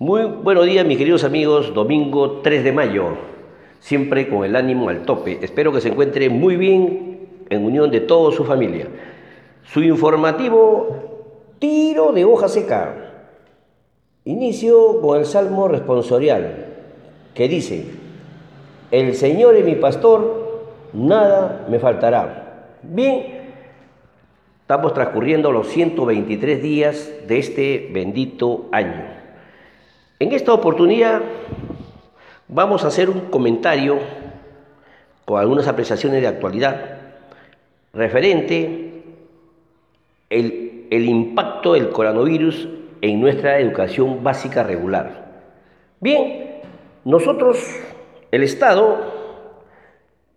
Muy buenos días mis queridos amigos, domingo 3 de mayo, siempre con el ánimo al tope. Espero que se encuentre muy bien en unión de toda su familia. Su informativo tiro de hoja seca. Inicio con el Salmo responsorial, que dice, el Señor es mi pastor, nada me faltará. Bien, estamos transcurriendo los 123 días de este bendito año. En esta oportunidad vamos a hacer un comentario con algunas apreciaciones de actualidad referente el, el impacto del coronavirus en nuestra educación básica regular. Bien, nosotros, el Estado,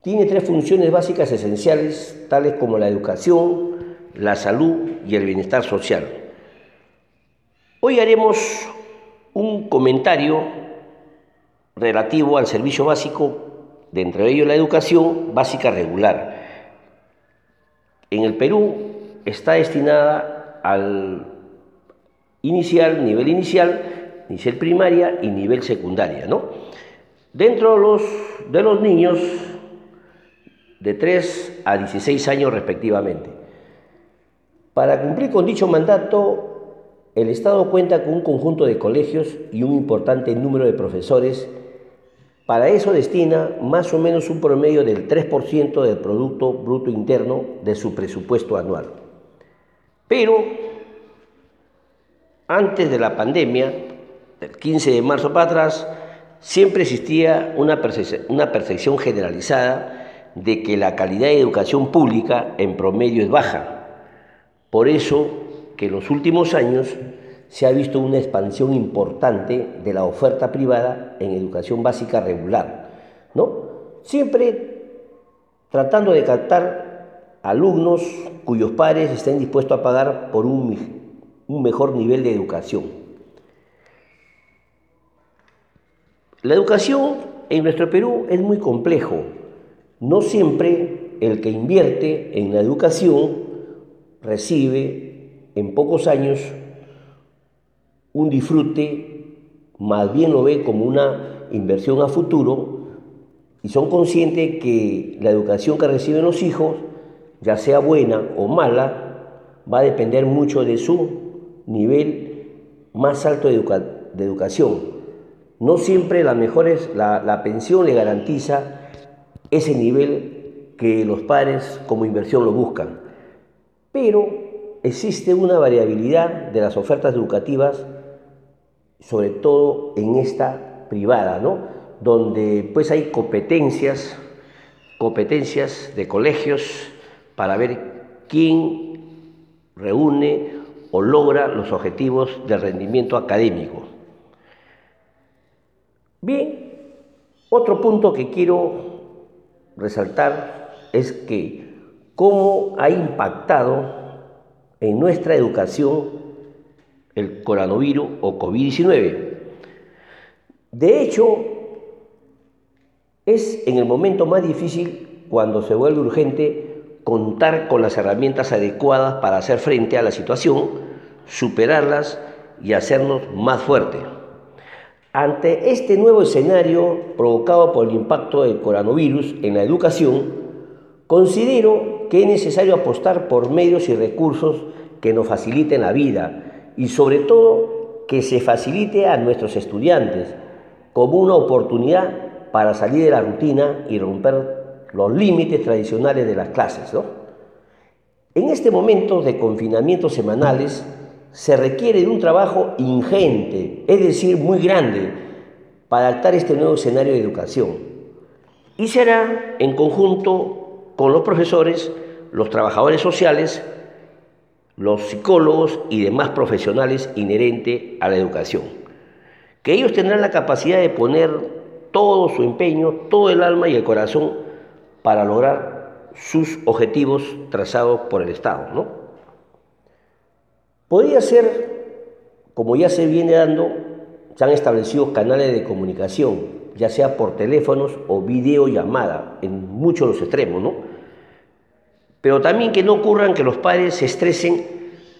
tiene tres funciones básicas esenciales, tales como la educación, la salud y el bienestar social. Hoy haremos un comentario relativo al servicio básico, de entre ellos la educación básica regular. En el Perú está destinada al inicial, nivel inicial, nivel primaria y nivel secundaria. ¿no? Dentro de los, de los niños de 3 a 16 años respectivamente. Para cumplir con dicho mandato, el Estado cuenta con un conjunto de colegios y un importante número de profesores. Para eso destina más o menos un promedio del 3% del Producto Bruto Interno de su presupuesto anual. Pero antes de la pandemia, del 15 de marzo para atrás, siempre existía una percepción, una percepción generalizada de que la calidad de educación pública en promedio es baja. Por eso que en los últimos años se ha visto una expansión importante de la oferta privada en educación básica regular, ¿no? Siempre tratando de captar alumnos cuyos padres estén dispuestos a pagar por un, un mejor nivel de educación. La educación en nuestro Perú es muy complejo. No siempre el que invierte en la educación recibe en pocos años un disfrute, más bien lo ve como una inversión a futuro y son conscientes que la educación que reciben los hijos, ya sea buena o mala, va a depender mucho de su nivel más alto de, educación. No siempre la, la pensión le garantiza ese nivel que los padres como inversión lo buscan. Pero existe una variabilidad de las ofertas educativas, sobre todo en esta privada, ¿no? donde pues hay competencias, competencias de colegios para ver quién reúne o logra los objetivos del rendimiento académico. Bien, otro punto que quiero resaltar es que cómo ha impactado en nuestra educación el coronavirus o COVID-19. De hecho, es en el momento más difícil cuando se vuelve urgente contar con las herramientas adecuadas para hacer frente a la situación, superarlas y hacernos más fuertes. Ante este nuevo escenario provocado por el impacto del coronavirus en la educación, considero que es necesario apostar por medios y recursos que nos faciliten la vida y sobre todo que se facilite a nuestros estudiantes como una oportunidad para salir de la rutina y romper los límites tradicionales de las clases. En este momento de confinamiento semanales se requiere de un trabajo ingente, es decir, muy grande, para adaptar este nuevo escenario de educación. Y será en conjunto con los profesores, los trabajadores sociales, los psicólogos y demás profesionales inherentes a la educación. Que ellos tendrán la capacidad de poner todo su empeño, todo el alma y el corazón para lograr sus objetivos trazados por el Estado. ¿no? Podría ser, como ya se viene dando, se han establecido canales de comunicación, ya sea por teléfonos o videollamada, en muchos de los extremos, ¿no? Pero también que no ocurran que los padres se estresen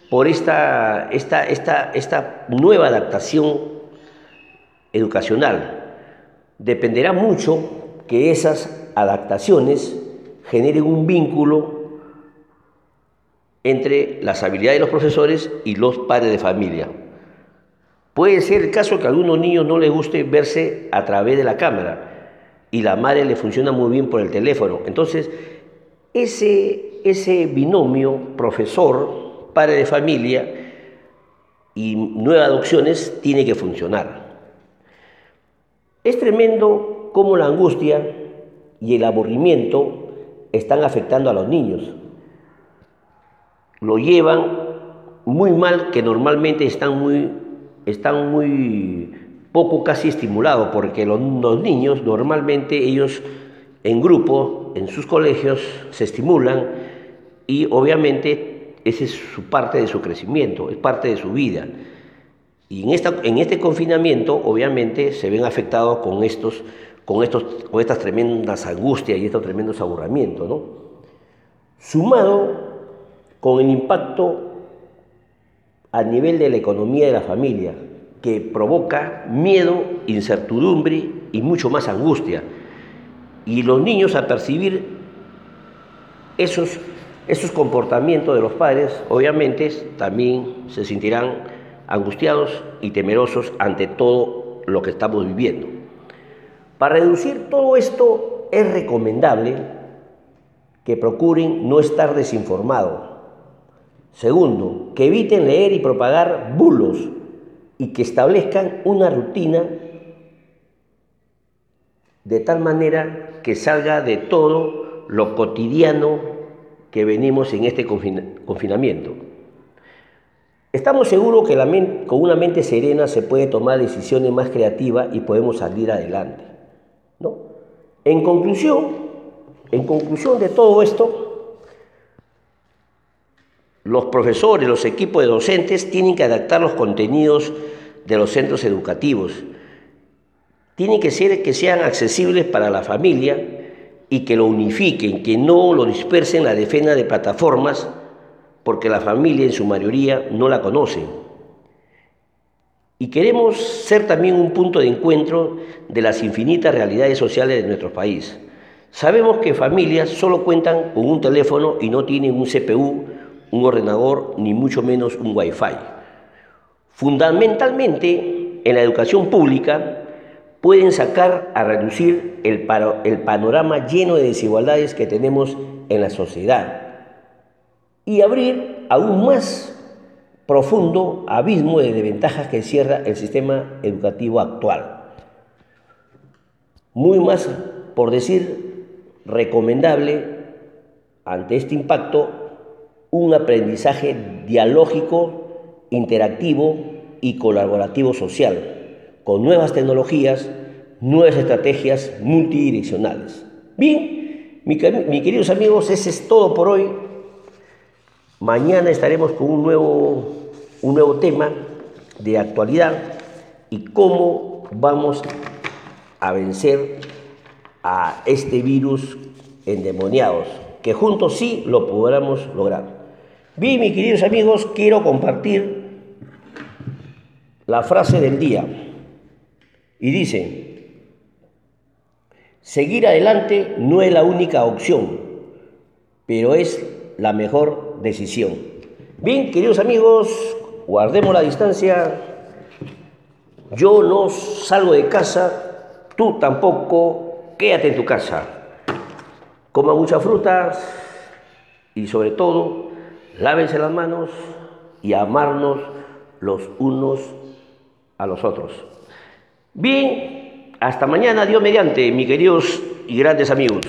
por esta, esta, esta, esta nueva adaptación educacional. Dependerá mucho que esas adaptaciones generen un vínculo entre las habilidades de los profesores y los padres de familia. Puede ser el caso que a algunos niños no les guste verse a través de la cámara y la madre le funciona muy bien por el teléfono. Entonces, ese, ese binomio profesor, padre de familia y nuevas adopciones tiene que funcionar. Es tremendo cómo la angustia y el aburrimiento están afectando a los niños. Lo llevan muy mal, que normalmente están muy, están muy poco casi estimulados, porque los, los niños normalmente ellos en grupo, en sus colegios, se estimulan y obviamente esa es su parte de su crecimiento, es parte de su vida. Y en, esta, en este confinamiento, obviamente, se ven afectados con, estos, con, estos, con estas tremendas angustias y estos tremendos aburrimientos. ¿no? Sumado con el impacto a nivel de la economía de la familia, que provoca miedo, incertidumbre y mucho más angustia. Y los niños a percibir esos, esos comportamientos de los padres, obviamente también se sentirán angustiados y temerosos ante todo lo que estamos viviendo. Para reducir todo esto es recomendable que procuren no estar desinformados. Segundo, que eviten leer y propagar bulos y que establezcan una rutina de tal manera que salga de todo lo cotidiano que venimos en este confinamiento. Estamos seguros que con una mente serena se puede tomar decisiones más creativas y podemos salir adelante. ¿no? En conclusión, en conclusión de todo esto, los profesores, los equipos de docentes tienen que adaptar los contenidos de los centros educativos tiene que ser que sean accesibles para la familia y que lo unifiquen, que no lo dispersen la defensa de plataformas, porque la familia en su mayoría no la conoce. Y queremos ser también un punto de encuentro de las infinitas realidades sociales de nuestro país. Sabemos que familias solo cuentan con un teléfono y no tienen un CPU, un ordenador, ni mucho menos un Wi-Fi. Fundamentalmente, en la educación pública, pueden sacar a reducir el, el panorama lleno de desigualdades que tenemos en la sociedad y abrir aún más profundo abismo de desventajas que cierra el sistema educativo actual. Muy más, por decir, recomendable ante este impacto un aprendizaje dialógico, interactivo y colaborativo social con nuevas tecnologías, nuevas estrategias multidireccionales. Bien, mis queridos amigos, ese es todo por hoy. Mañana estaremos con un nuevo, un nuevo tema de actualidad y cómo vamos a vencer a este virus endemoniados, que juntos sí lo podremos lograr. Bien, mis queridos amigos, quiero compartir la frase del día. Y dice, seguir adelante no es la única opción, pero es la mejor decisión. Bien, queridos amigos, guardemos la distancia. Yo no salgo de casa, tú tampoco, quédate en tu casa. Coma muchas frutas y sobre todo, lávense las manos y amarnos los unos a los otros. Bien, hasta mañana, Dios mediante, mis queridos y grandes amigos.